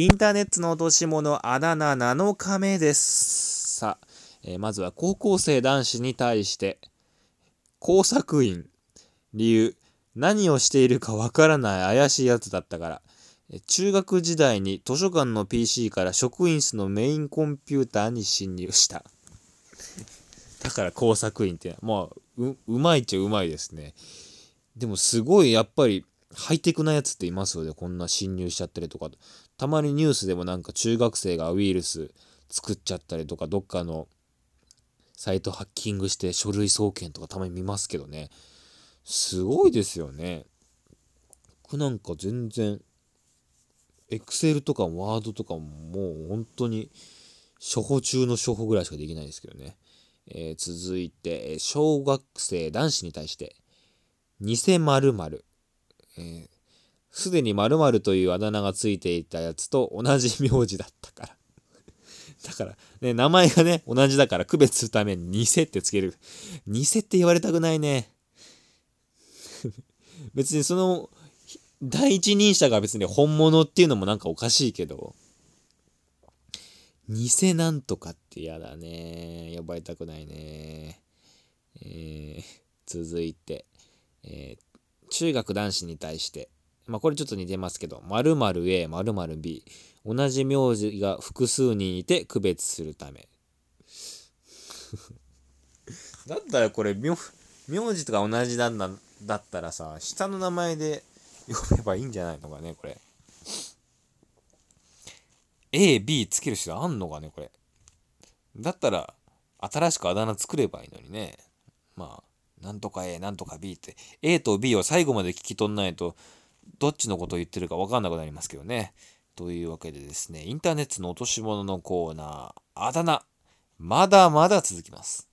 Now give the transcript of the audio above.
インターネットの落とし物あだ名7日目です。さあ、えーまずは高校生男子に対して、工作員。理由、何をしているかわからない怪しいやつだったから。中学時代に図書館の PC から職員室のメインコンピューターに侵入した。だから工作員って、まあ、う、うまいっちゃうまいですね。でもすごいやっぱりハイテクなやつっていますよね。こんな侵入しちゃったりとか。たまにニュースでもなんか中学生がウイルス作っちゃったりとか、どっかのサイトハッキングして書類送検とかたまに見ますけどね。すごいですよね。僕なんか全然、エクセルとかワードとかももう本当に初歩中の初歩ぐらいしかできないですけどね。えー続いて、小学生男子に対して、偽〇〇。えーすでに〇〇というあだ名がついていたやつと同じ名字だったから。だから、ね、名前がね、同じだから区別するために偽ってつける。偽って言われたくないね。別にその、第一人者が別に本物っていうのもなんかおかしいけど、偽なんとかって嫌だね。呼ばれたくないね。えー続いて、えー中学男子に対して、まあこれちょっと似てますけど、〇〇 A、〇〇 B、同じ名字が複数人いて区別するため。だったらこれ名、名字とか同じなんだだったらさ、下の名前で呼べばいいんじゃないのかね、これ。A、B つける人あんのかね、これ。だったら、新しくあだ名作ればいいのにね。まあ、なんとか A、なんとか B って、A と B を最後まで聞き取んないと、どっちのことを言ってるか分かんなくなりますけどね。というわけでですね、インターネットの落とし物のコーナー、あだ名、まだまだ続きます。